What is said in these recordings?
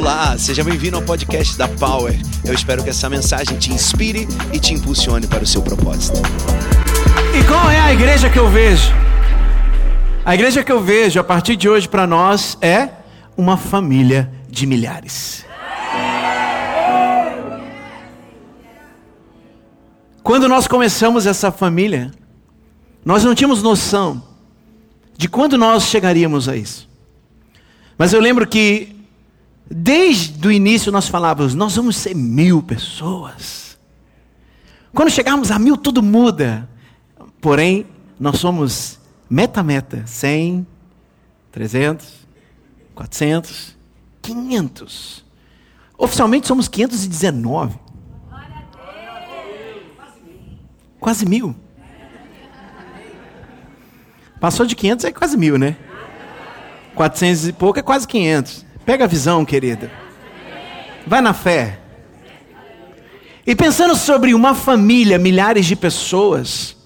Olá, seja bem-vindo ao podcast da Power. Eu espero que essa mensagem te inspire e te impulsione para o seu propósito. E qual é a igreja que eu vejo? A igreja que eu vejo a partir de hoje para nós é uma família de milhares. Quando nós começamos essa família, nós não tínhamos noção de quando nós chegaríamos a isso. Mas eu lembro que Desde o início nós falávamos, nós vamos ser mil pessoas. Quando chegarmos a mil, tudo muda. Porém, nós somos meta-meta: 100, 300, 400, 500. Oficialmente somos 519. Quase mil. Passou de 500 é quase mil, né? 400 e pouco é quase 500. Pega a visão, querida. Vai na fé. E pensando sobre uma família, milhares de pessoas,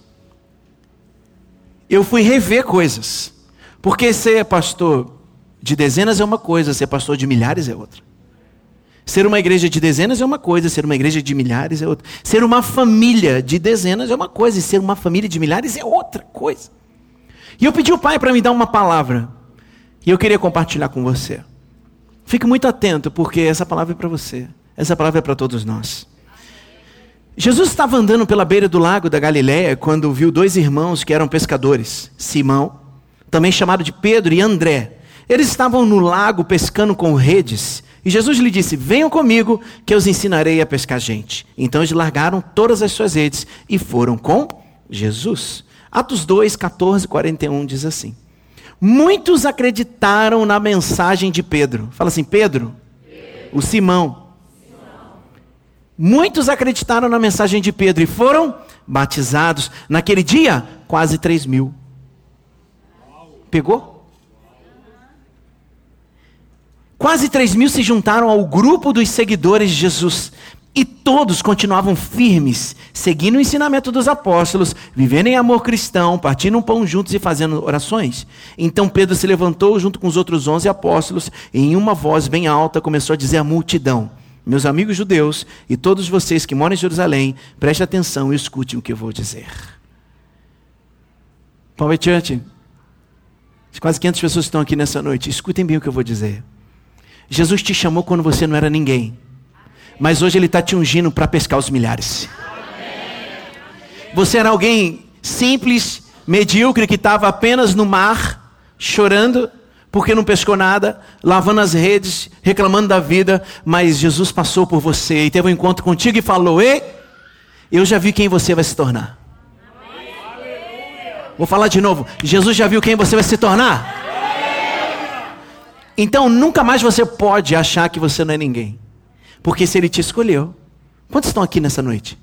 eu fui rever coisas. Porque ser pastor de dezenas é uma coisa, ser pastor de milhares é outra. Ser uma igreja de dezenas é uma coisa, ser uma igreja de milhares é outra. Ser uma família de dezenas é uma coisa, e ser uma família de milhares é outra coisa. E eu pedi ao pai para me dar uma palavra. E eu queria compartilhar com você. Fique muito atento, porque essa palavra é para você. Essa palavra é para todos nós. Jesus estava andando pela beira do lago da Galiléia quando viu dois irmãos que eram pescadores, Simão, também chamado de Pedro, e André. Eles estavam no lago pescando com redes. E Jesus lhe disse: Venham comigo, que eu os ensinarei a pescar gente. Então eles largaram todas as suas redes e foram com Jesus. Atos 2, 14 41 diz assim: Muitos acreditaram na mensagem de Pedro. Fala assim, Pedro, Pedro. o Simão. Simão. Muitos acreditaram na mensagem de Pedro e foram batizados. Naquele dia, quase 3 mil. Pegou? Quase 3 mil se juntaram ao grupo dos seguidores de Jesus. E todos continuavam firmes, seguindo o ensinamento dos apóstolos, vivendo em amor cristão, partindo um pão juntos e fazendo orações. Então Pedro se levantou junto com os outros onze apóstolos e, em uma voz bem alta, começou a dizer à multidão: Meus amigos judeus e todos vocês que moram em Jerusalém, preste atenção e escutem o que eu vou dizer. Power Church, quase 500 pessoas estão aqui nessa noite, escutem bem o que eu vou dizer. Jesus te chamou quando você não era ninguém. Mas hoje Ele está te ungindo para pescar os milhares. Você era alguém simples, medíocre, que estava apenas no mar, chorando, porque não pescou nada, lavando as redes, reclamando da vida, mas Jesus passou por você e teve um encontro contigo e falou: Ei, eu já vi quem você vai se tornar. Vou falar de novo. Jesus já viu quem você vai se tornar? Então nunca mais você pode achar que você não é ninguém. Porque se ele te escolheu. Quantos estão aqui nessa noite?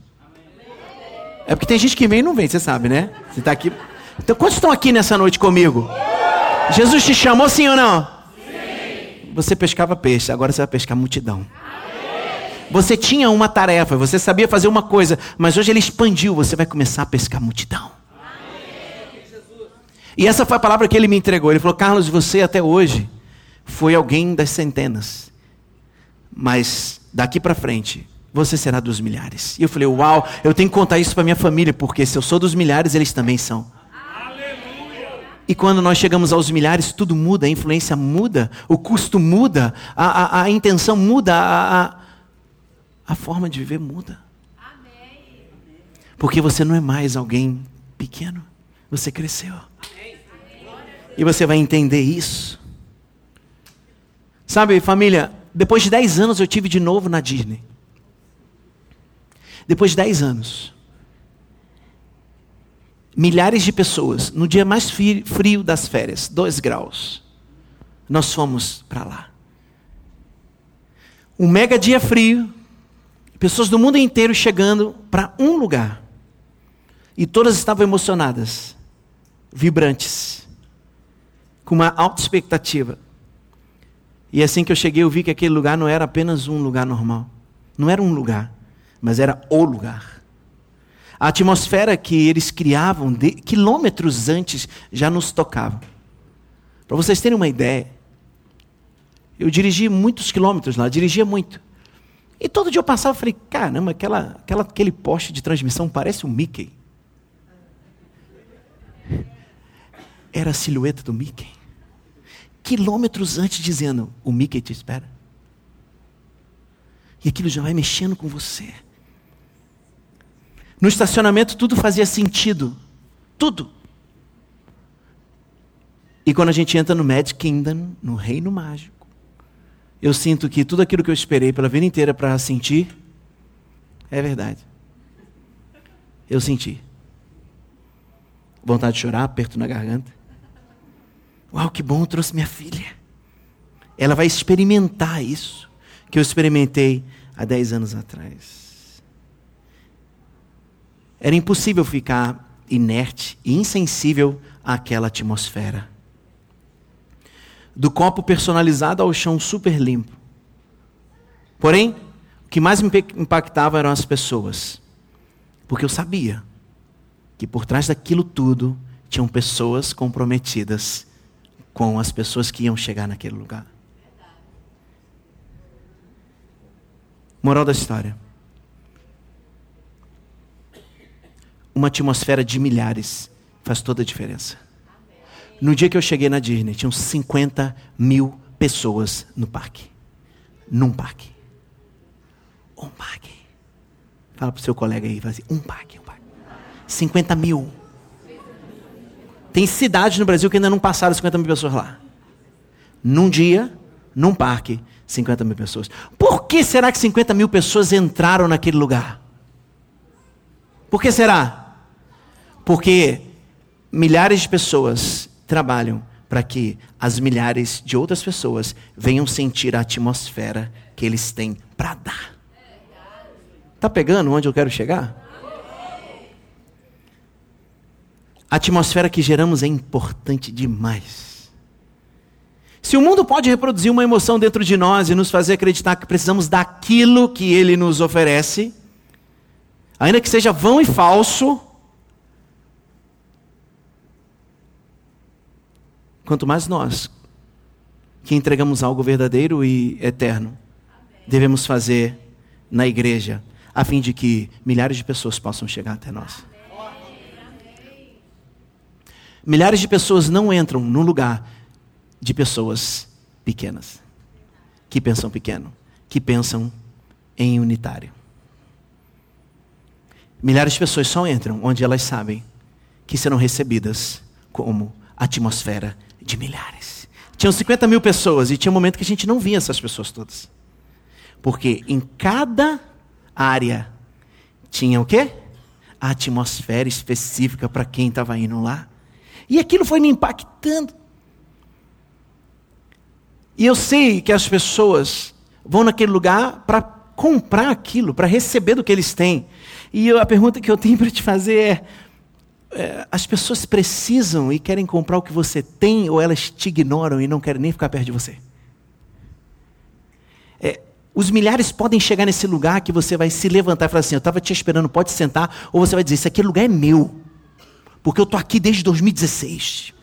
É porque tem gente que vem e não vem, você sabe, né? Você está aqui. Então, quantos estão aqui nessa noite comigo? Jesus te chamou sim ou não? Sim. Você pescava peixe, agora você vai pescar multidão. Você tinha uma tarefa, você sabia fazer uma coisa, mas hoje ele expandiu, você vai começar a pescar multidão. E essa foi a palavra que ele me entregou. Ele falou: Carlos, você até hoje foi alguém das centenas, mas daqui para frente, você será dos milhares. E eu falei, uau, eu tenho que contar isso para minha família, porque se eu sou dos milhares, eles também são. Aleluia. E quando nós chegamos aos milhares, tudo muda, a influência muda, o custo muda, a, a, a intenção muda, a, a, a, forma de viver muda. Amém. Porque você não é mais alguém pequeno, você cresceu. Amém. E você vai entender isso. Sabe, família, depois de 10 anos eu tive de novo na Disney. Depois de 10 anos. Milhares de pessoas, no dia mais frio das férias, 2 graus, nós fomos para lá. Um mega dia frio, pessoas do mundo inteiro chegando para um lugar. E todas estavam emocionadas, vibrantes, com uma alta expectativa. E assim que eu cheguei, eu vi que aquele lugar não era apenas um lugar normal. Não era um lugar, mas era o lugar. A atmosfera que eles criavam de, quilômetros antes já nos tocava. Para vocês terem uma ideia, Eu dirigi muitos quilômetros lá, dirigia muito. E todo dia eu passava e falei, caramba, aquela, aquela, aquele poste de transmissão parece um Mickey. Era a silhueta do Mickey. Quilômetros antes dizendo, o Mickey te espera. E aquilo já vai mexendo com você. No estacionamento tudo fazia sentido. Tudo. E quando a gente entra no Magic Kingdom, no reino mágico, eu sinto que tudo aquilo que eu esperei pela vida inteira para sentir é verdade. Eu senti. Vontade de chorar, aperto na garganta. Uau, que bom, eu trouxe minha filha. Ela vai experimentar isso que eu experimentei há 10 anos atrás. Era impossível ficar inerte e insensível àquela atmosfera. Do copo personalizado ao chão super limpo. Porém, o que mais me impactava eram as pessoas. Porque eu sabia que por trás daquilo tudo tinham pessoas comprometidas com as pessoas que iam chegar naquele lugar. Moral da história. Uma atmosfera de milhares faz toda a diferença. No dia que eu cheguei na Disney, tinham 50 mil pessoas no parque. Num parque. Um parque. Fala pro seu colega aí, fala assim, um parque, um parque. 50 mil. Tem cidades no Brasil que ainda não passaram 50 mil pessoas lá. Num dia, num parque, 50 mil pessoas. Por que será que 50 mil pessoas entraram naquele lugar? Por que será? Porque milhares de pessoas trabalham para que as milhares de outras pessoas venham sentir a atmosfera que eles têm para dar. Tá pegando onde eu quero chegar? A atmosfera que geramos é importante demais. Se o mundo pode reproduzir uma emoção dentro de nós e nos fazer acreditar que precisamos daquilo que ele nos oferece, ainda que seja vão e falso, quanto mais nós, que entregamos algo verdadeiro e eterno, devemos fazer na igreja, a fim de que milhares de pessoas possam chegar até nós. Milhares de pessoas não entram no lugar de pessoas pequenas, que pensam pequeno, que pensam em unitário. Milhares de pessoas só entram onde elas sabem que serão recebidas como atmosfera de milhares. Tinham 50 mil pessoas e tinha um momento que a gente não via essas pessoas todas. Porque em cada área tinha o quê? A atmosfera específica para quem estava indo lá. E aquilo foi me impactando. E eu sei que as pessoas vão naquele lugar para comprar aquilo, para receber do que eles têm. E eu, a pergunta que eu tenho para te fazer é, é: as pessoas precisam e querem comprar o que você tem, ou elas te ignoram e não querem nem ficar perto de você? É, os milhares podem chegar nesse lugar que você vai se levantar e falar assim: Eu estava te esperando, pode sentar. Ou você vai dizer: Esse aquele lugar é meu. Porque eu estou aqui desde 2016.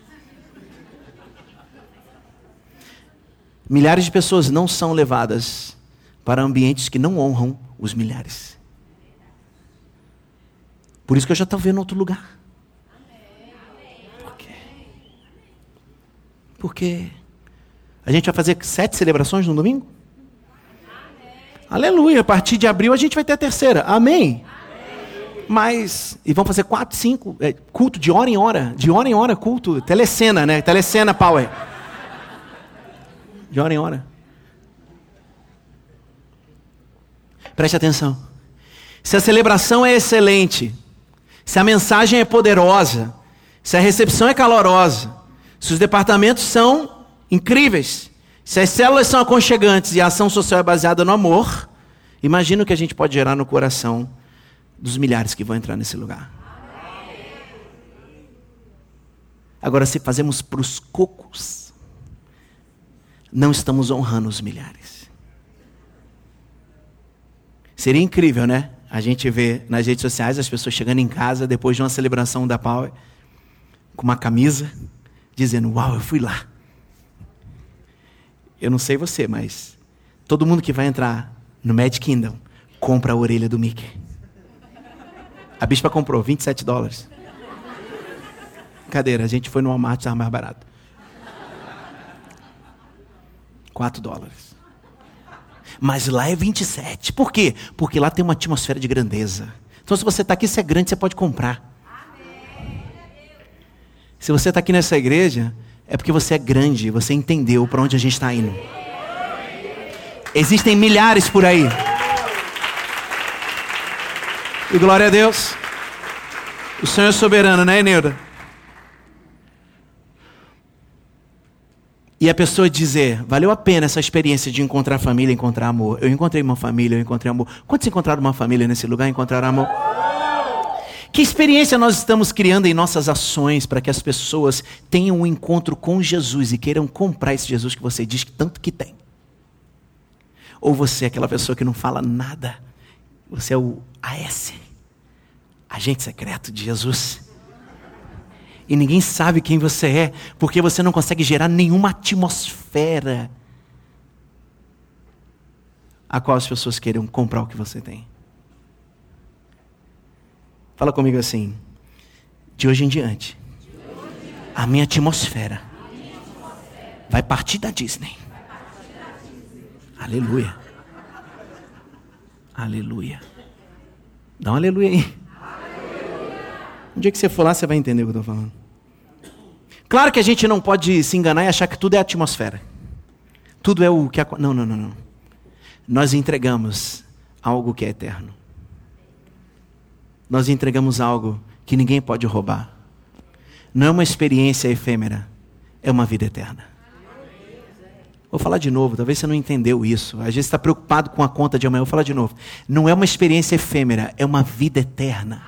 Milhares de pessoas não são levadas para ambientes que não honram os milhares. Por isso que eu já estou vendo outro lugar. Por quê? Porque a gente vai fazer sete celebrações no domingo? Aleluia. A partir de abril a gente vai ter a terceira. Amém. Mas, e vão fazer quatro, cinco, é, culto de hora em hora, de hora em hora, culto, telecena, né? Telecena, Power. De hora em hora. Preste atenção. Se a celebração é excelente, se a mensagem é poderosa, se a recepção é calorosa, se os departamentos são incríveis, se as células são aconchegantes e a ação social é baseada no amor, imagina o que a gente pode gerar no coração dos milhares que vão entrar nesse lugar. Agora, se fazemos para os cocos, não estamos honrando os milhares. Seria incrível, né? A gente vê nas redes sociais as pessoas chegando em casa depois de uma celebração da Power com uma camisa, dizendo: Uau, eu fui lá. Eu não sei você, mas todo mundo que vai entrar no Magic Kingdom compra a orelha do Mickey. A bispa comprou 27 dólares. Cadeira, a gente foi no Walmart, estava mais barato. 4 dólares. Mas lá é 27. Por quê? Porque lá tem uma atmosfera de grandeza. Então, se você está aqui, se é grande, você pode comprar. Se você está aqui nessa igreja, é porque você é grande, você entendeu para onde a gente está indo. Existem milhares por aí. E glória a Deus. O Senhor é soberano, né, Neuda? E a pessoa dizer, valeu a pena essa experiência de encontrar família, encontrar amor. Eu encontrei uma família, eu encontrei amor. Quantos encontraram uma família nesse lugar, encontraram amor? Que experiência nós estamos criando em nossas ações para que as pessoas tenham um encontro com Jesus e queiram comprar esse Jesus que você diz que tanto que tem? Ou você é aquela pessoa que não fala nada? Você é o AS, agente secreto de Jesus. E ninguém sabe quem você é, porque você não consegue gerar nenhuma atmosfera a qual as pessoas queiram comprar o que você tem. Fala comigo assim. De hoje em diante, a minha atmosfera vai partir da Disney. Aleluia. Aleluia. Dá um aleluia aí. Um dia que você for lá, você vai entender o que eu estou falando. Claro que a gente não pode se enganar e achar que tudo é atmosfera. Tudo é o que. Não, não, não, não. Nós entregamos algo que é eterno nós entregamos algo que ninguém pode roubar. Não é uma experiência efêmera, é uma vida eterna. Vou falar de novo, talvez você não entendeu isso. Às vezes está preocupado com a conta de amanhã. Vou falar de novo. Não é uma experiência efêmera, é uma vida eterna.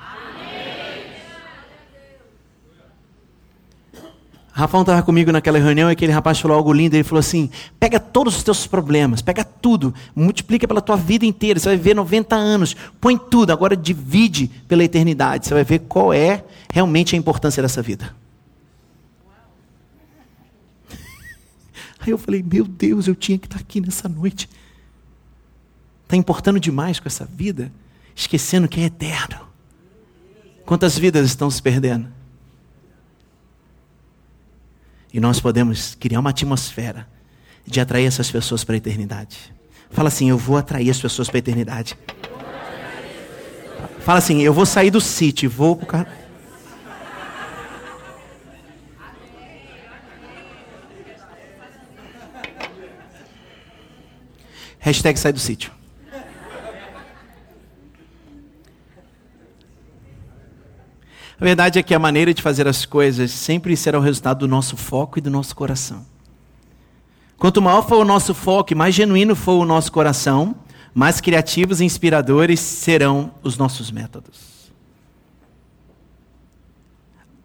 Rafão estava comigo naquela reunião e aquele rapaz falou algo lindo. Ele falou assim: pega todos os teus problemas, pega tudo, multiplica pela tua vida inteira. Você vai viver 90 anos, põe tudo, agora divide pela eternidade. Você vai ver qual é realmente a importância dessa vida. Aí eu falei: meu Deus, eu tinha que estar aqui nessa noite. Está importando demais com essa vida, esquecendo que é eterno. Quantas vidas estão se perdendo? E nós podemos criar uma atmosfera de atrair essas pessoas para a eternidade. Fala assim: eu vou atrair as pessoas para a eternidade. Fala assim: eu vou sair do sítio, vou para o cara. Hashtag sai do sítio. A verdade é que a maneira de fazer as coisas sempre será o resultado do nosso foco e do nosso coração. Quanto maior for o nosso foco e mais genuíno for o nosso coração, mais criativos e inspiradores serão os nossos métodos.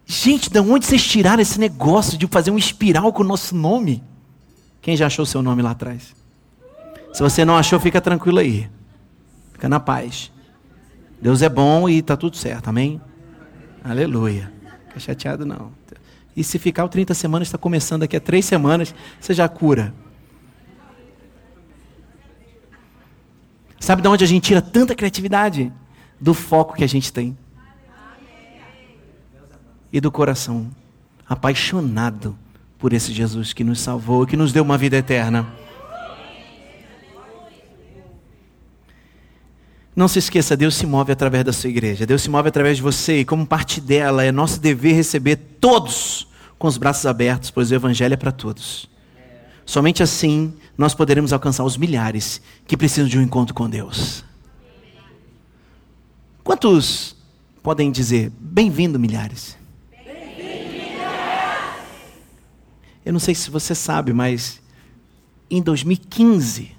Gente, de onde vocês tiraram esse negócio de fazer um espiral com o nosso nome? Quem já achou seu nome lá atrás? Se você não achou, fica tranquilo aí. Fica na paz. Deus é bom e está tudo certo, amém? Aleluia. Fica chateado não. E se ficar o 30 semanas, está começando daqui a três semanas, você já cura. Sabe de onde a gente tira tanta criatividade? Do foco que a gente tem. E do coração apaixonado por esse Jesus que nos salvou, que nos deu uma vida eterna. Não se esqueça, Deus se move através da sua igreja. Deus se move através de você e como parte dela é nosso dever receber todos com os braços abertos, pois o evangelho é para todos. Somente assim nós poderemos alcançar os milhares que precisam de um encontro com Deus. Quantos podem dizer bem-vindo, milhares? Eu não sei se você sabe, mas em 2015,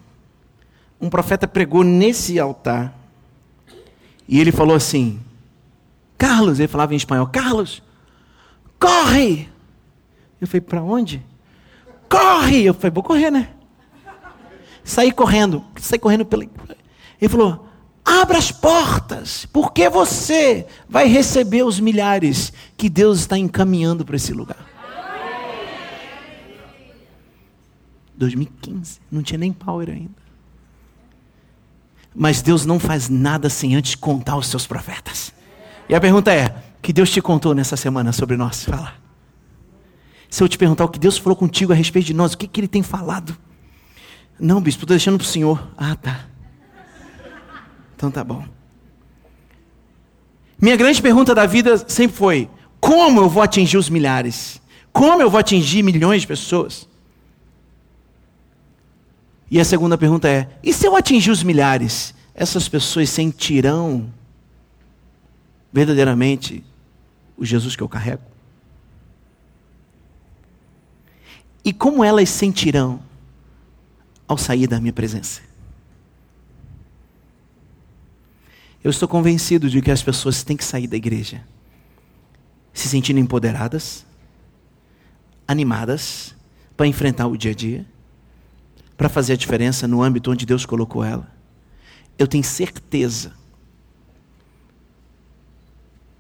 um profeta pregou nesse altar e ele falou assim: Carlos, ele falava em espanhol: Carlos, corre! Eu falei: para onde? Corre! Eu falei: vou correr, né? Saí correndo, saí correndo pela. Ele falou: abra as portas, porque você vai receber os milhares que Deus está encaminhando para esse lugar. 2015. Não tinha nem power ainda. Mas Deus não faz nada sem antes contar os seus profetas. E a pergunta é: que Deus te contou nessa semana sobre nós? Fala. Se eu te perguntar o que Deus falou contigo a respeito de nós, o que, que Ele tem falado? Não, bispo, estou deixando para o Senhor. Ah, tá. Então tá bom. Minha grande pergunta da vida sempre foi: como eu vou atingir os milhares? Como eu vou atingir milhões de pessoas? E a segunda pergunta é: e se eu atingir os milhares, essas pessoas sentirão verdadeiramente o Jesus que eu carrego? E como elas sentirão ao sair da minha presença? Eu estou convencido de que as pessoas têm que sair da igreja se sentindo empoderadas, animadas para enfrentar o dia a dia, para fazer a diferença no âmbito onde Deus colocou ela. Eu tenho certeza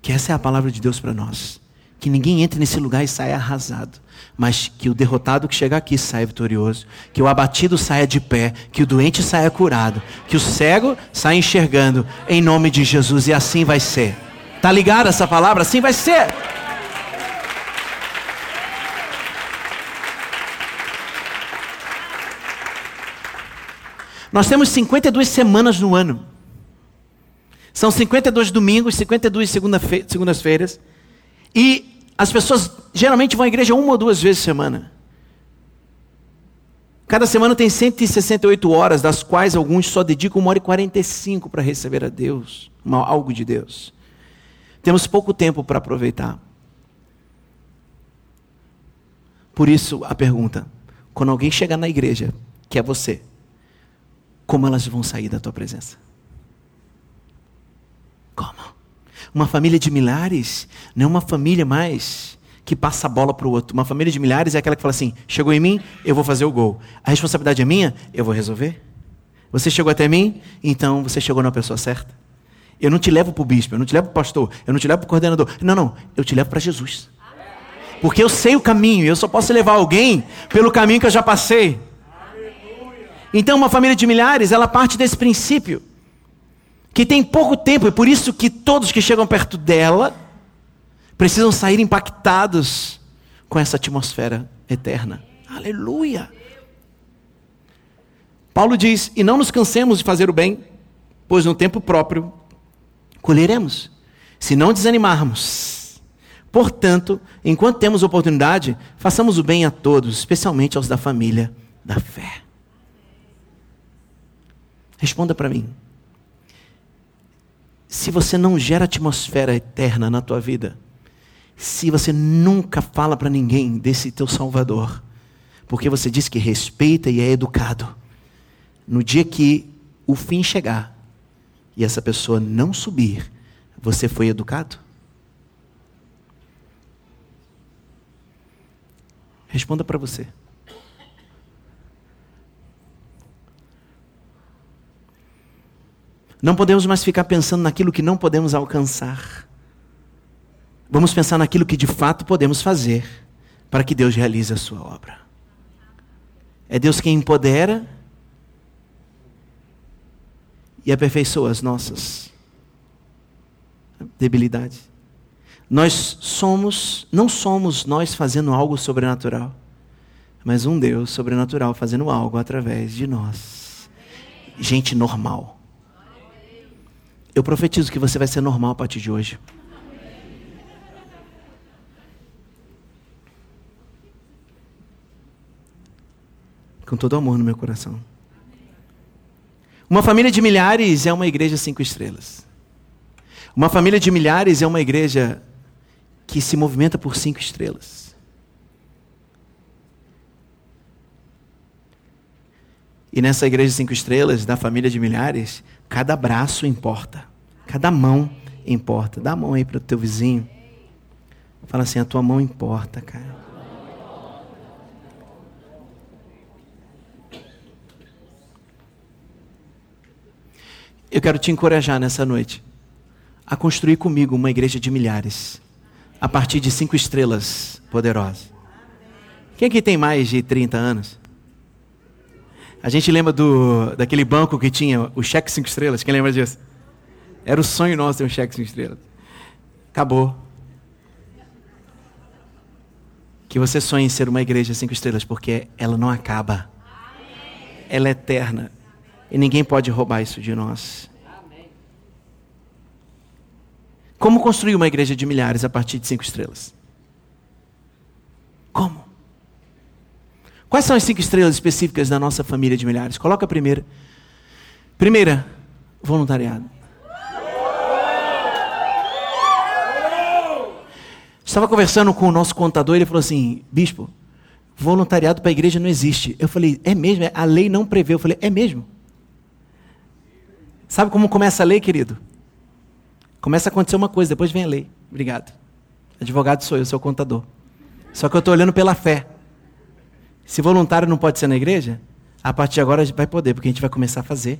que essa é a palavra de Deus para nós. Que ninguém entre nesse lugar e saia arrasado, mas que o derrotado que chega aqui saia vitorioso, que o abatido saia de pé, que o doente saia curado, que o cego saia enxergando, em nome de Jesus, e assim vai ser. Tá ligado essa palavra? Assim vai ser. Nós temos 52 semanas no ano. São 52 domingos, 52 segundas-feiras. E as pessoas geralmente vão à igreja uma ou duas vezes por semana. Cada semana tem 168 horas, das quais alguns só dedicam uma hora e 45 para receber a Deus, algo de Deus. Temos pouco tempo para aproveitar. Por isso a pergunta: quando alguém chegar na igreja, que é você, como elas vão sair da tua presença? Como? Uma família de milhares não é uma família mais que passa a bola para o outro. Uma família de milhares é aquela que fala assim: chegou em mim, eu vou fazer o gol. A responsabilidade é minha, eu vou resolver. Você chegou até mim, então você chegou na pessoa certa. Eu não te levo para o bispo, eu não te levo para o pastor, eu não te levo para o coordenador. Não, não, eu te levo para Jesus. Porque eu sei o caminho, eu só posso levar alguém pelo caminho que eu já passei. Então, uma família de milhares, ela parte desse princípio que tem pouco tempo, e por isso que todos que chegam perto dela precisam sair impactados com essa atmosfera eterna. Aleluia! Paulo diz: E não nos cansemos de fazer o bem, pois no tempo próprio colheremos, se não desanimarmos. Portanto, enquanto temos oportunidade, façamos o bem a todos, especialmente aos da família da fé. Responda para mim se você não gera atmosfera eterna na tua vida, se você nunca fala para ninguém desse teu Salvador, porque você diz que respeita e é educado, no dia que o fim chegar e essa pessoa não subir, você foi educado? Responda para você. Não podemos mais ficar pensando naquilo que não podemos alcançar. Vamos pensar naquilo que de fato podemos fazer para que Deus realize a sua obra. É Deus quem empodera e aperfeiçoa as nossas debilidades. Nós somos, não somos nós fazendo algo sobrenatural, mas um Deus sobrenatural fazendo algo através de nós. Gente normal. Eu profetizo que você vai ser normal a partir de hoje. Com todo amor no meu coração. Uma família de milhares é uma igreja cinco estrelas. Uma família de milhares é uma igreja que se movimenta por cinco estrelas. E nessa igreja cinco estrelas, da família de milhares, cada braço importa. Cada mão importa. Dá a mão aí para o teu vizinho. Fala assim: a tua mão importa, cara. Eu quero te encorajar nessa noite a construir comigo uma igreja de milhares, a partir de cinco estrelas poderosas. Quem aqui tem mais de 30 anos? A gente lembra do, daquele banco que tinha o cheque cinco estrelas. Quem lembra disso? Era o sonho nosso ter um cheque cinco estrelas. Acabou. Que você sonhe em ser uma igreja cinco estrelas, porque ela não acaba. Ela é eterna. E ninguém pode roubar isso de nós. Como construir uma igreja de milhares a partir de cinco estrelas? Como? Quais são as cinco estrelas específicas da nossa família de milhares? Coloca a primeira. Primeira, voluntariado. Estava conversando com o nosso contador ele falou assim: Bispo, voluntariado para a igreja não existe. Eu falei: É mesmo? A lei não prevê. Eu falei: É mesmo? Sabe como começa a lei, querido? Começa a acontecer uma coisa, depois vem a lei. Obrigado. Advogado sou eu, sou contador. Só que eu estou olhando pela fé. Se voluntário não pode ser na igreja, a partir de agora vai poder, porque a gente vai começar a fazer.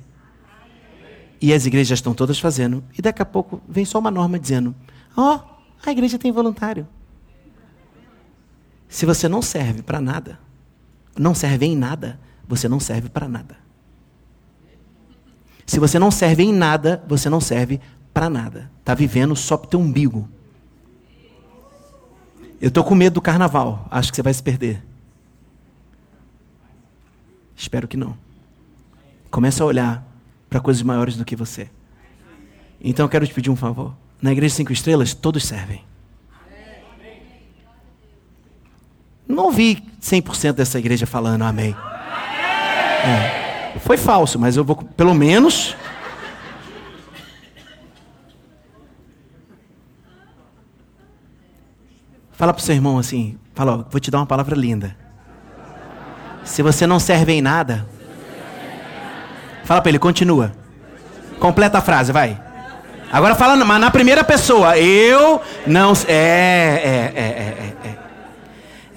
E as igrejas estão todas fazendo. E daqui a pouco vem só uma norma dizendo: Ó, oh, a igreja tem voluntário. Se você não serve para nada, não serve em nada, você não serve para nada. Se você não serve em nada, você não serve para nada. Está vivendo só para teu umbigo. Eu estou com medo do carnaval. Acho que você vai se perder. Espero que não. Comece a olhar para coisas maiores do que você. Então eu quero te pedir um favor. Na igreja cinco estrelas, todos servem. Não ouvi 100% dessa igreja falando amém. É. Foi falso, mas eu vou, pelo menos. Fala para o seu irmão assim: fala, ó, vou te dar uma palavra linda. Se você não serve em nada, fala para ele, continua. Completa a frase, vai. Agora falando, mas na primeira pessoa, eu não. É, é, é, é, é.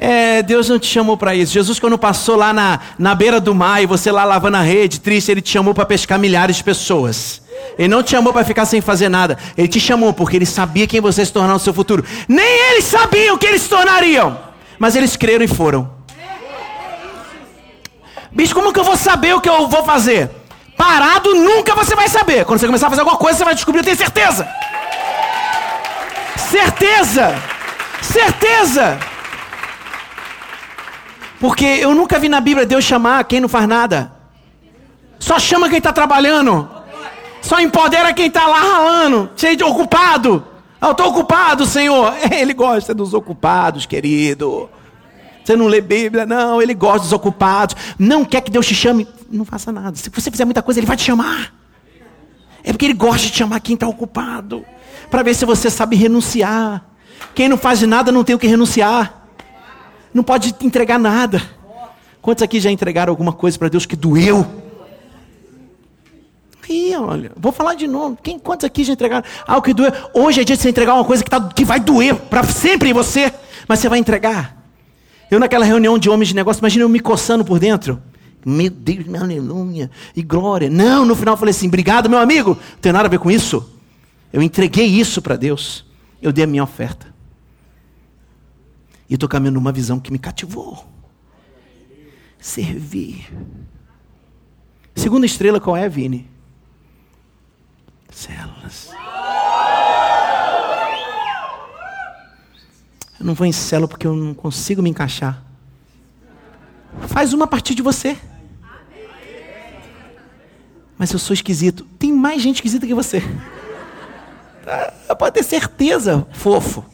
É, Deus não te chamou para isso. Jesus, quando passou lá na, na beira do mar e você lá lavando a rede, triste, ele te chamou para pescar milhares de pessoas. Ele não te chamou para ficar sem fazer nada. Ele te chamou porque ele sabia quem você se tornar no seu futuro. Nem eles sabiam que eles se tornariam. Mas eles creram e foram. Bicho, como que eu vou saber o que eu vou fazer? Parado nunca você vai saber. Quando você começar a fazer alguma coisa, você vai descobrir, eu tenho certeza. Certeza. Certeza. Porque eu nunca vi na Bíblia Deus chamar quem não faz nada. Só chama quem está trabalhando. Só empodera quem está lá ralando, cheio de ocupado. Eu estou ocupado, Senhor. Ele gosta dos ocupados, querido. Você não lê Bíblia, não. Ele gosta dos ocupados. Não quer que Deus te chame. Não faça nada. Se você fizer muita coisa, Ele vai te chamar. É porque Ele gosta de chamar quem está ocupado. Para ver se você sabe renunciar. Quem não faz nada não tem o que renunciar. Não pode entregar nada. Quantos aqui já entregaram alguma coisa para Deus que doeu? E olha, vou falar de novo. Quem, quantos aqui já entregaram algo que doeu? Hoje é dia de você entregar uma coisa que, tá, que vai doer para sempre em você, mas você vai entregar. Eu naquela reunião de homens de negócio, imagina eu me coçando por dentro. Meu Deus, meu aleluia, e glória. Não, no final eu falei assim: obrigado, meu amigo, não tem nada a ver com isso. Eu entreguei isso para Deus. Eu dei a minha oferta. E estou caminhando numa visão que me cativou. Servir. Segunda estrela, qual é, Vini? Células. Eu não vou em célula porque eu não consigo me encaixar. Faz uma a partir de você. Mas eu sou esquisito. Tem mais gente esquisita que você. Ah, pode ter certeza, fofo.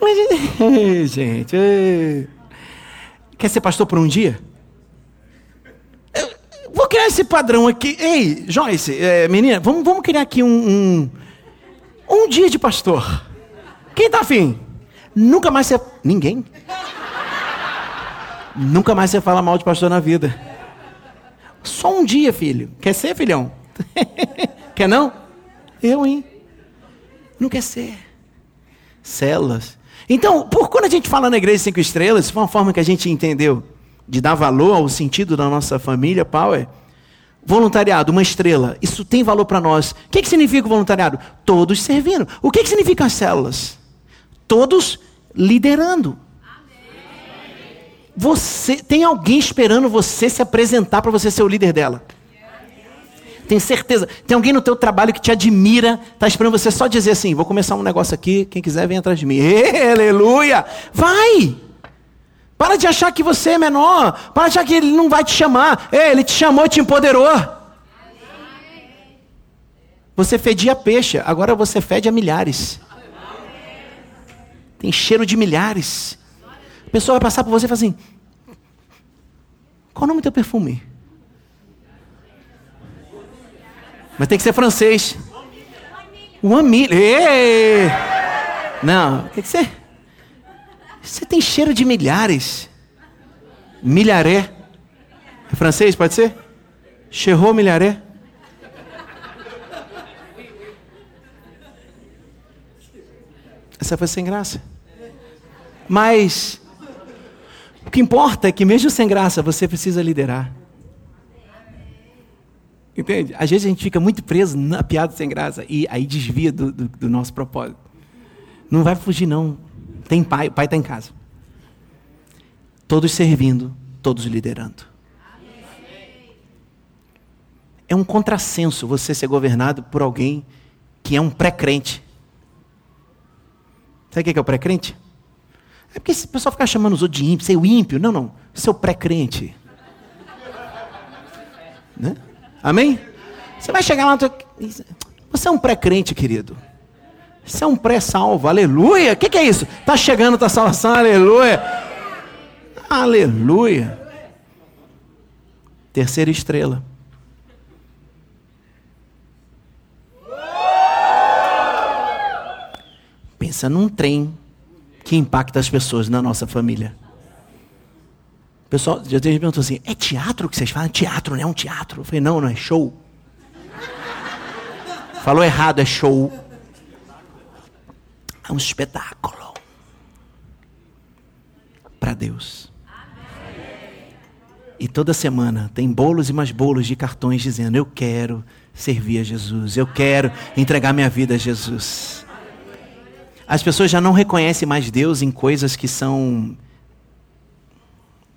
Gente. gente. Quer ser pastor por um dia? Eu vou criar esse padrão aqui. Ei, Joyce, é, menina, vamos, vamos criar aqui um, um um dia de pastor. Quem tá afim? Nunca mais você. Ninguém? Nunca mais você fala mal de pastor na vida. Só um dia, filho. Quer ser, filhão? quer não? Eu, hein? Não quer ser. Celas. Então, por quando a gente fala na igreja cinco estrelas, foi uma forma que a gente entendeu de dar valor ao sentido da nossa família, Power. Voluntariado, uma estrela, isso tem valor para nós. O que, que significa o voluntariado? Todos servindo. O que, que significa as células? Todos liderando. Você tem alguém esperando você se apresentar para você ser o líder dela. Tem certeza. Tem alguém no teu trabalho que te admira, está esperando você só dizer assim: vou começar um negócio aqui, quem quiser vem atrás de mim. Aleluia! Vai! Para de achar que você é menor. Para de achar que ele não vai te chamar. Ei, ele te chamou e te empoderou. Você fedia peixe, agora você fede a milhares. Tem cheiro de milhares. A pessoa vai passar por você e fala assim: Qual o nome do teu perfume? Mas tem que ser francês. Uma milha. Não, tem que ser. Você tem cheiro de milhares. Milharé. É francês, pode ser? Cherrou milharé. Essa foi sem graça. Mas o que importa é que mesmo sem graça você precisa liderar. Entende? Às vezes a gente fica muito preso na piada sem graça e aí desvia do, do, do nosso propósito. Não vai fugir, não. Tem pai, o pai está em casa. Todos servindo, todos liderando. É um contrassenso você ser governado por alguém que é um pré-crente. Sabe o que é o pré-crente? É porque o pessoal fica chamando os outros de ímpio, ser o ímpio. Não, não. Seu pré-crente. Né? Amém? Você vai chegar lá. Você é um pré-crente, querido. Você é um pré-salvo. Aleluia. O que, que, é isso? Está chegando a tua salvação. Aleluia. Aleluia. Terceira estrela. Pensa num trem que impacta as pessoas na nossa família. O pessoal já me perguntou assim: é teatro que vocês falam? Teatro, não é um teatro? Eu falei: não, não é show. Falou errado, é show. É um espetáculo. Para Deus. E toda semana tem bolos e mais bolos de cartões dizendo: Eu quero servir a Jesus, eu quero entregar minha vida a Jesus. As pessoas já não reconhecem mais Deus em coisas que são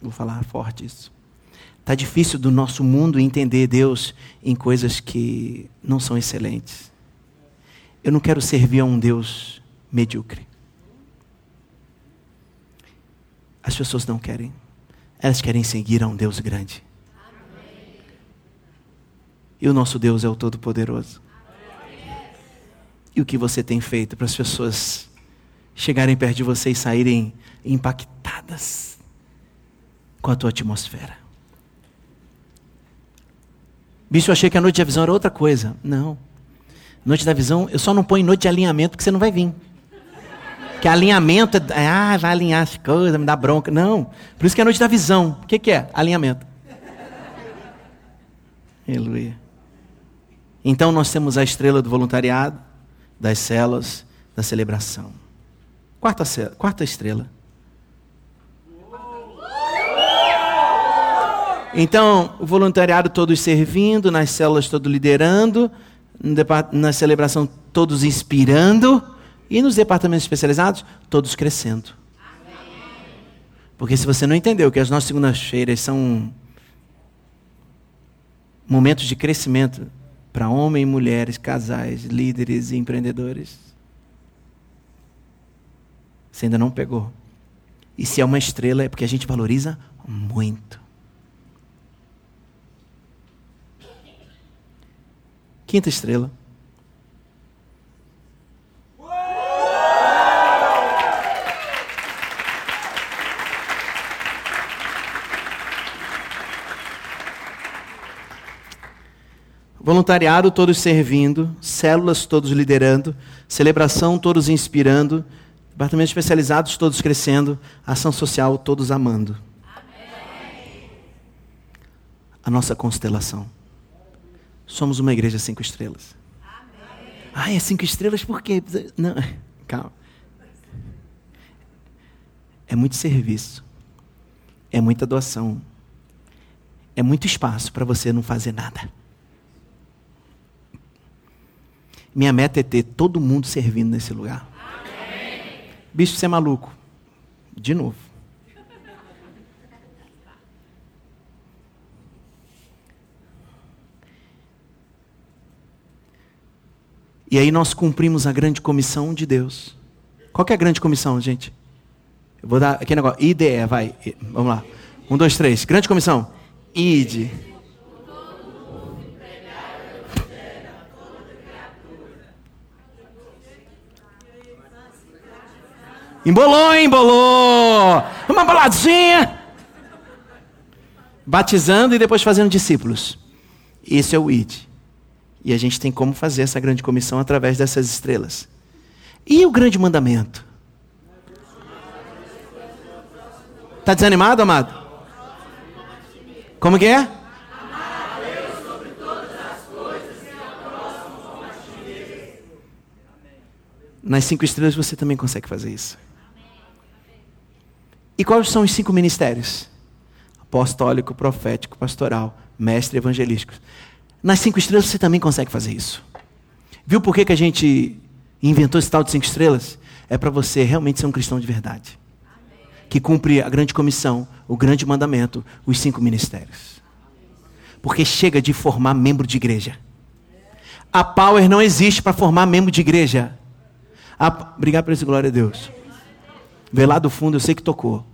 Vou falar forte isso. Está difícil do nosso mundo entender Deus em coisas que não são excelentes. Eu não quero servir a um Deus medíocre. As pessoas não querem. Elas querem seguir a um Deus grande. E o nosso Deus é o Todo-Poderoso. E o que você tem feito para as pessoas chegarem perto de você e saírem impactadas? com a tua atmosfera. Bicho, eu achei que a noite da visão era outra coisa. Não. Noite da visão, eu só não ponho noite de alinhamento porque você não vai vir. Que alinhamento é, ah, vai alinhar as coisas, me dá bronca. Não. Por isso que é noite da visão. O que, que é? Alinhamento. Aleluia. Então nós temos a estrela do voluntariado, das celas, da celebração. Quarta, quarta estrela. Então, o voluntariado todos servindo, nas células todos liderando, na celebração todos inspirando e nos departamentos especializados todos crescendo. Porque se você não entendeu que as nossas segundas-feiras são momentos de crescimento para homens mulheres, casais, líderes e empreendedores, você ainda não pegou. E se é uma estrela é porque a gente valoriza muito. Quinta estrela. Voluntariado, todos servindo, células, todos liderando, celebração, todos inspirando, departamentos especializados, todos crescendo, ação social, todos amando. Amém. A nossa constelação. Somos uma igreja cinco estrelas. Amém. Ah, é cinco estrelas por quê? Não, calma. É muito serviço. É muita doação. É muito espaço para você não fazer nada. Minha meta é ter todo mundo servindo nesse lugar. Amém. Bicho, você é maluco. De novo. E aí nós cumprimos a grande comissão de Deus. Qual é a grande comissão, gente? Eu vou dar aquele negócio. IDE, vai. Vamos lá. Um, dois, três. Grande comissão. IDE. Embolou, embolou. Uma boladinha. Batizando e depois fazendo discípulos. Esse é o ID. E a gente tem como fazer essa grande comissão através dessas estrelas. E o grande mandamento? Está desanimado, amado? Como que é? Nas cinco estrelas você também consegue fazer isso. E quais são os cinco ministérios? Apostólico, profético, pastoral, mestre evangelístico. Nas cinco estrelas você também consegue fazer isso. Viu por que, que a gente inventou esse tal de cinco estrelas? É para você realmente ser um cristão de verdade. Que cumpre a grande comissão, o grande mandamento, os cinco ministérios. Porque chega de formar membro de igreja. A Power não existe para formar membro de igreja. A... Obrigado por isso, glória a Deus. Vê lá do fundo, eu sei que tocou.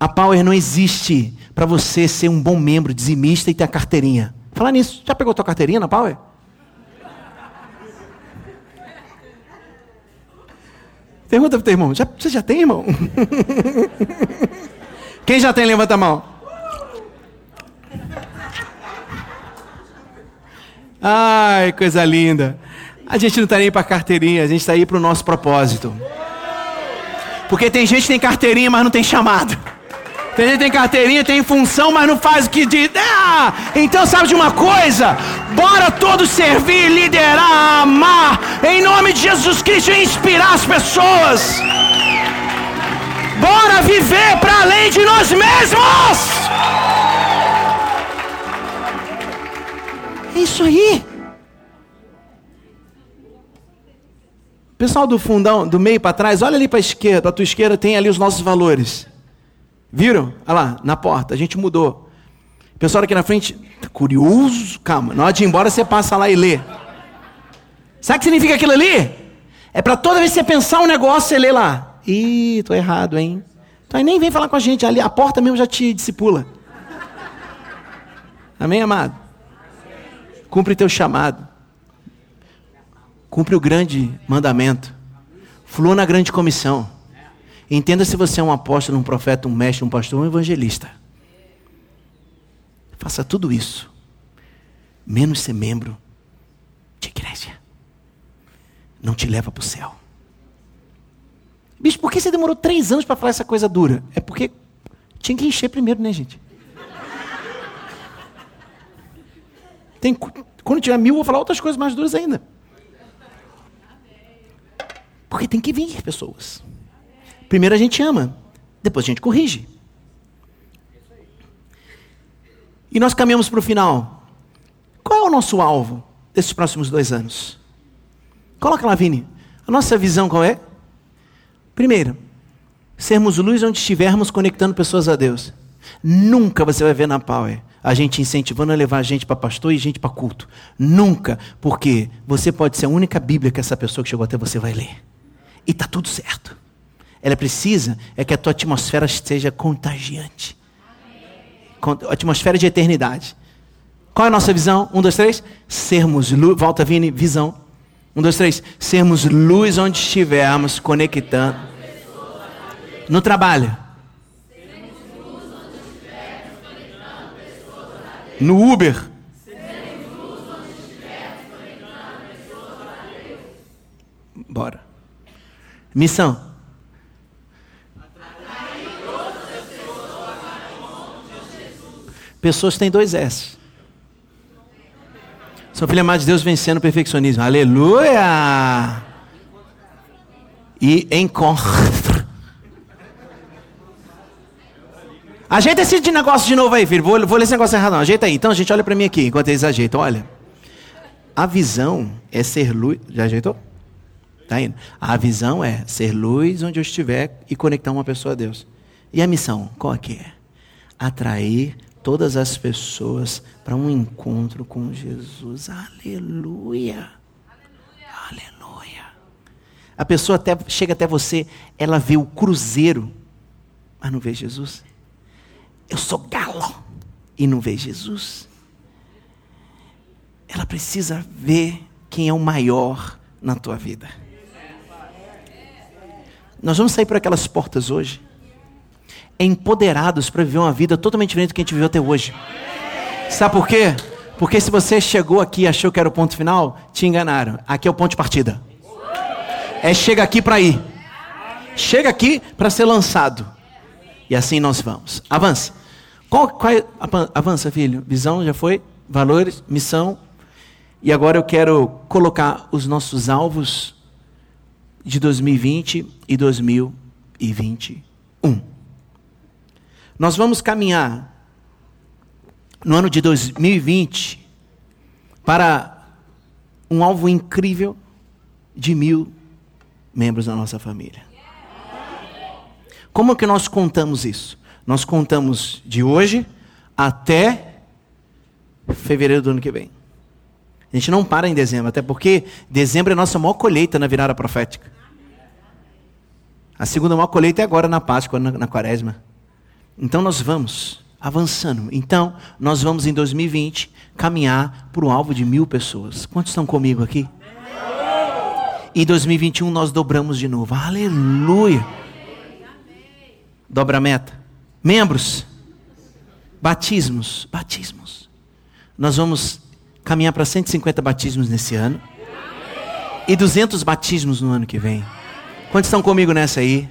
A Power não existe para você ser um bom membro, dizimista e ter a carteirinha. Falar nisso, já pegou tua carteirinha na Power? Pergunta pro teu irmão, já, você já tem, irmão? Quem já tem, levanta a mão. Ai, coisa linda. A gente não está nem para carteirinha, a gente está aí para o nosso propósito. Porque tem gente que tem carteirinha, mas não tem chamado. Tem gente tem carteirinha, tem função, mas não faz o que diz. Ah, então sabe de uma coisa? Bora todos servir, liderar, amar, em nome de Jesus Cristo inspirar as pessoas. Bora viver para além de nós mesmos. É isso aí. Pessoal do fundão, do meio para trás, olha ali para a esquerda, a tua esquerda tem ali os nossos valores. Viram? Olha lá, na porta, a gente mudou. Pessoal aqui na frente, tá curioso, calma, na hora de ir embora você passa lá e lê. Sabe o que significa aquilo ali? É para toda vez que você pensar um negócio, você lê lá. Ih, tô errado, hein? Então aí nem vem falar com a gente, ali a porta mesmo já te discipula. Amém, amado? Cumpre teu chamado. Cumpre o grande mandamento. Flua na grande comissão. Entenda se você é um apóstolo, um profeta, um mestre, um pastor, um evangelista. Faça tudo isso, menos ser membro de igreja. Não te leva para o céu. Bicho, por que você demorou três anos para falar essa coisa dura? É porque tinha que encher primeiro, né, gente? Tem, quando tiver mil, eu vou falar outras coisas mais duras ainda. Porque tem que vir pessoas. Primeiro a gente ama, depois a gente corrige. E nós caminhamos para o final. Qual é o nosso alvo desses próximos dois anos? Coloca lá, Vini. A nossa visão qual é? Primeiro, sermos luz onde estivermos conectando pessoas a Deus. Nunca você vai ver na Power a gente incentivando a levar gente para pastor e gente para culto. Nunca, porque você pode ser a única Bíblia que essa pessoa que chegou até você vai ler. E está tudo certo. Ela precisa é que a tua atmosfera seja contagiante. Atmosfera de eternidade. Qual é a nossa visão? Um, dois, três. Sermos luz. Volta, Vini, visão. Um, dois, três. Sermos luz onde estivermos conectando. No trabalho. No Uber. Bora. Missão. Pessoas têm dois S. São filhos amados de Deus vencendo o perfeccionismo. Aleluia! E encontro. Ajeita esse negócio de novo aí, filho. Vou, vou ler esse negócio errado, não. Ajeita aí. Então, gente, olha para mim aqui, enquanto eles ajeitam. Olha. A visão é ser luz. Já ajeitou? Tá indo. A visão é ser luz onde eu estiver e conectar uma pessoa a Deus. E a missão, qual é que é? Atrair todas as pessoas para um encontro com Jesus. Aleluia. A pessoa até, chega até você, ela vê o cruzeiro, mas não vê Jesus. Eu sou galo e não vê Jesus. Ela precisa ver quem é o maior na tua vida. Nós vamos sair por aquelas portas hoje, empoderados para viver uma vida totalmente diferente do que a gente viveu até hoje. Sabe por quê? Porque se você chegou aqui e achou que era o ponto final, te enganaram. Aqui é o ponto de partida. É chega aqui para ir. Chega aqui para ser lançado. E assim nós vamos. Avança. Qual, qual é, avança, filho. Visão já foi. Valores, missão. E agora eu quero colocar os nossos alvos de 2020 e 2021. Nós vamos caminhar no ano de 2020 para um alvo incrível de mil membros da nossa família. Como que nós contamos isso? Nós contamos de hoje até fevereiro do ano que vem. A gente não para em dezembro, até porque dezembro é a nossa maior colheita na virada profética. A segunda maior colheita é agora na Páscoa, na, na Quaresma. Então nós vamos avançando. Então nós vamos em 2020 caminhar para o alvo de mil pessoas. Quantos estão comigo aqui? Em 2021 nós dobramos de novo. Aleluia. Dobra a meta. Membros. Batismos. Batismos. Nós vamos caminhar para 150 batismos nesse ano. E 200 batismos no ano que vem. Quantos estão comigo nessa aí?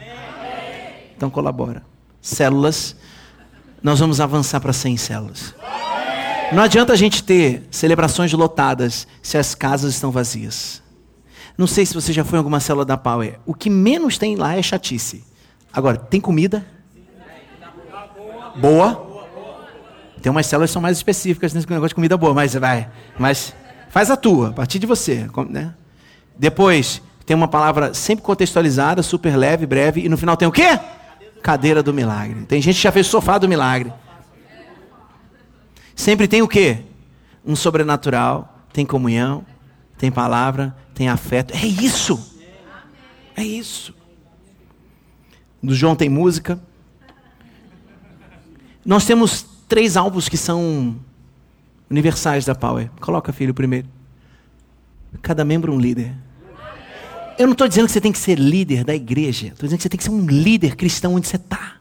Então colabora. Células. Nós vamos avançar para 100 células. Não adianta a gente ter celebrações lotadas se as casas estão vazias. Não sei se você já foi em alguma célula da Power. O que menos tem lá é chatice. Agora, tem comida? Boa? Tem umas células que são mais específicas nesse negócio de comida boa, mas vai. Mas faz a tua, a partir de você. Né? Depois, tem uma palavra sempre contextualizada, super leve, breve, e no final tem o quê? Cadeira do milagre. Tem gente que já fez sofá do milagre. Sempre tem o quê? Um sobrenatural, tem comunhão, tem palavra, tem afeto. É isso. É isso. Do João tem música. Nós temos três alvos que são universais da Power. Coloca, filho, primeiro. Cada membro um líder. Eu não estou dizendo que você tem que ser líder da igreja. Estou dizendo que você tem que ser um líder cristão onde você está.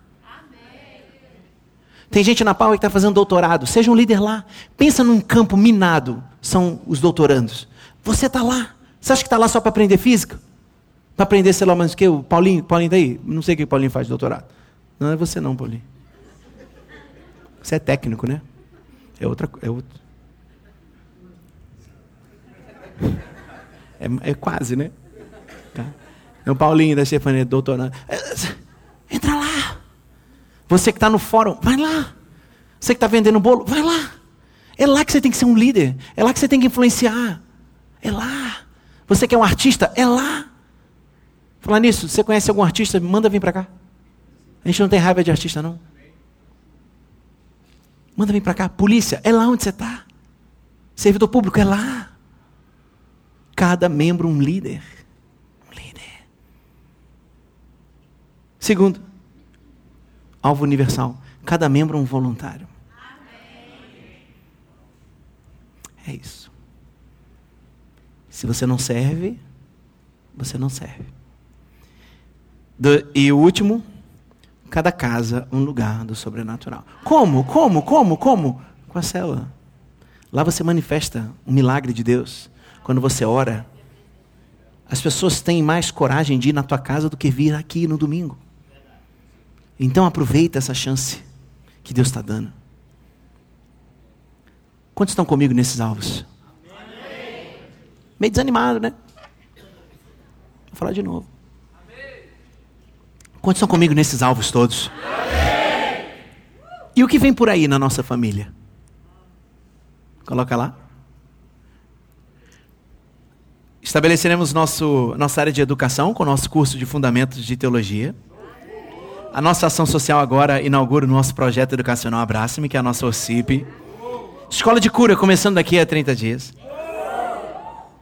Tem gente na Power que está fazendo doutorado. Seja um líder lá. Pensa num campo minado. São os doutorandos. Você está lá. Você acha que está lá só para aprender física? Para aprender, sei lá, mais o que? O Paulinho, Paulinho daí? Não sei o que o Paulinho faz de doutorado. Não é você não, Paulinho. Você é técnico, né? É outra. É, outro. é, é quase, né? Tá. É o Paulinho da Stefania, doutorando. É, entra lá. Você que está no fórum, vai lá. Você que está vendendo bolo, vai lá. É lá que você tem que ser um líder. É lá que você tem que influenciar. É lá. Você que é um artista, é lá. Falar nisso, você conhece algum artista? Manda vir para cá. A gente não tem raiva de artista, não. Manda vir para cá. Polícia, é lá onde você está. Servidor público, é lá. Cada membro um líder. Um líder. Segundo, alvo universal. Cada membro um voluntário. É isso. Se você não serve, você não serve. Do, e o último, cada casa um lugar do sobrenatural. Como? Como? Como? Como? Com a célula. Lá você manifesta o milagre de Deus. Quando você ora, as pessoas têm mais coragem de ir na tua casa do que vir aqui no domingo. Então aproveita essa chance que Deus está dando. Quantos estão comigo nesses alvos? Meio desanimado, né? Vou falar de novo. Quantos estão comigo nesses alvos todos? E o que vem por aí na nossa família? Coloca lá. Estabeleceremos nosso, nossa área de educação com o nosso curso de Fundamentos de Teologia. A nossa ação social agora inaugura o nosso projeto educacional Abraça-me, que é a nossa OCIP. Escola de cura, começando daqui a 30 dias.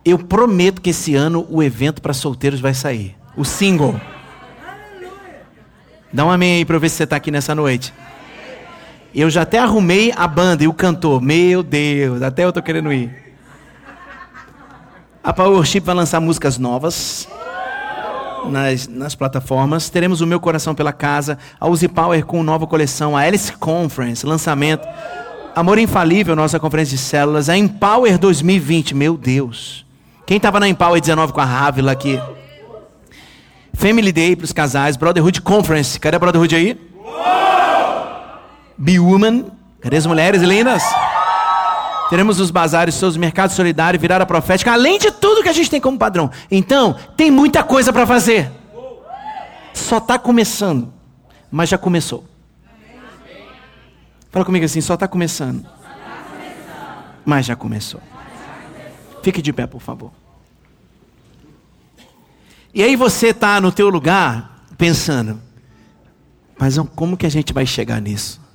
Eu prometo que esse ano o evento para solteiros vai sair. O single. Dá um amém aí para eu ver se você está aqui nessa noite. Eu já até arrumei a banda e o cantor. Meu Deus, até eu tô querendo ir. A Power Worship vai lançar músicas novas nas, nas plataformas. Teremos o Meu Coração pela Casa, a Uzi Power com nova coleção, a Alice Conference, lançamento. Amor Infalível, nossa conferência de células, a Empower 2020, meu Deus. Quem estava na Empower 19 com a Rávila aqui? Family Day para os casais, Brotherhood Conference, cadê a Brotherhood aí? Be Woman, cadê as mulheres lindas? Teremos os bazares, seus mercados solidários, virada profética, além de tudo que a gente tem como padrão. Então, tem muita coisa para fazer. Só está começando, mas já começou. Fala comigo assim, só está começando. Mas já começou. Fique de pé, por favor. E aí você está no teu lugar pensando, mas como que a gente vai chegar nisso?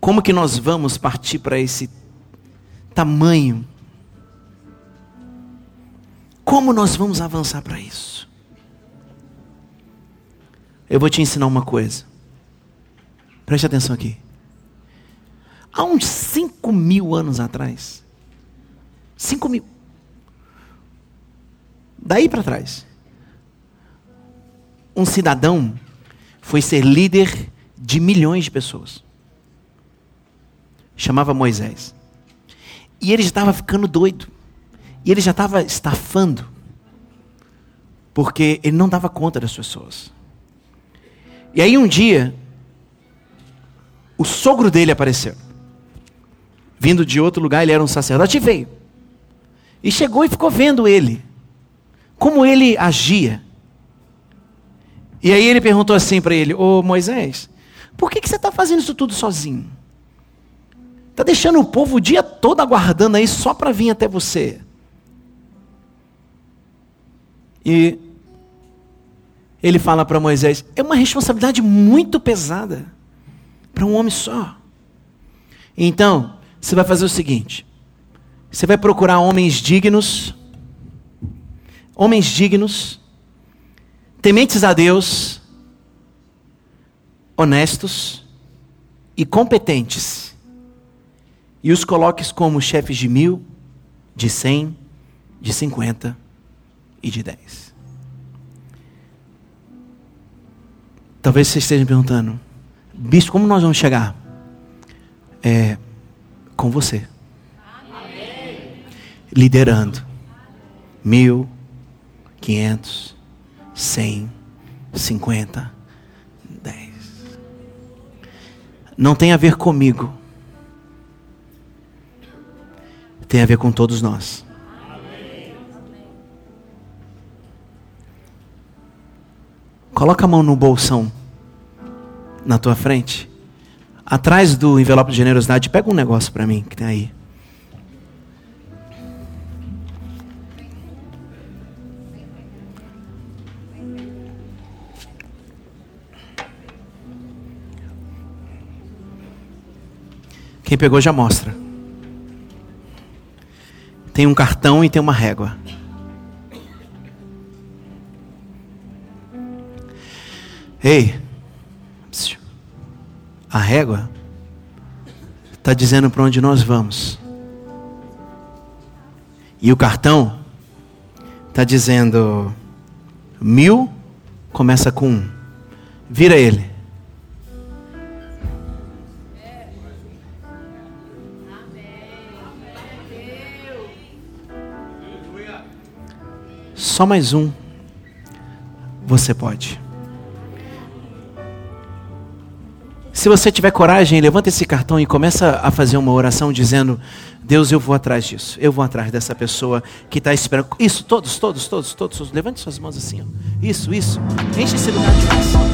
Como que nós vamos partir para esse tamanho? Como nós vamos avançar para isso? Eu vou te ensinar uma coisa. Preste atenção aqui. Há uns 5 mil anos atrás, 5 mil, daí para trás, um cidadão foi ser líder de milhões de pessoas. Chamava Moisés. E ele já estava ficando doido. E ele já estava estafando. Porque ele não dava conta das pessoas. E aí um dia, o sogro dele apareceu. Vindo de outro lugar, ele era um sacerdote e veio. E chegou e ficou vendo ele. Como ele agia. E aí ele perguntou assim para ele: Ô Moisés, por que, que você está fazendo isso tudo sozinho? Está deixando o povo o dia todo aguardando aí só para vir até você. E ele fala para Moisés: é uma responsabilidade muito pesada para um homem só. Então, você vai fazer o seguinte: você vai procurar homens dignos, homens dignos, tementes a Deus, honestos e competentes, e os coloques como chefes de mil, de cem, de cinquenta e de dez. Talvez você esteja perguntando, Bispo, como nós vamos chegar? É com você. Amém. Liderando. Mil, quinhentos, cem, cinquenta, dez. Não tem a ver comigo. Tem a ver com todos nós. Coloca a mão no bolsão na tua frente. Atrás do envelope de generosidade, pega um negócio para mim que tem aí. Quem pegou já mostra. Tem um cartão e tem uma régua. Ei, a régua está dizendo para onde nós vamos. E o cartão está dizendo mil começa com um. Vira ele. Só mais um. Você pode. Se você tiver coragem, levanta esse cartão e começa a fazer uma oração dizendo: Deus, eu vou atrás disso. Eu vou atrás dessa pessoa que está esperando. Isso, todos, todos, todos, todos. Levante suas mãos assim. Ó. Isso, isso. Enche esse lugar de oração.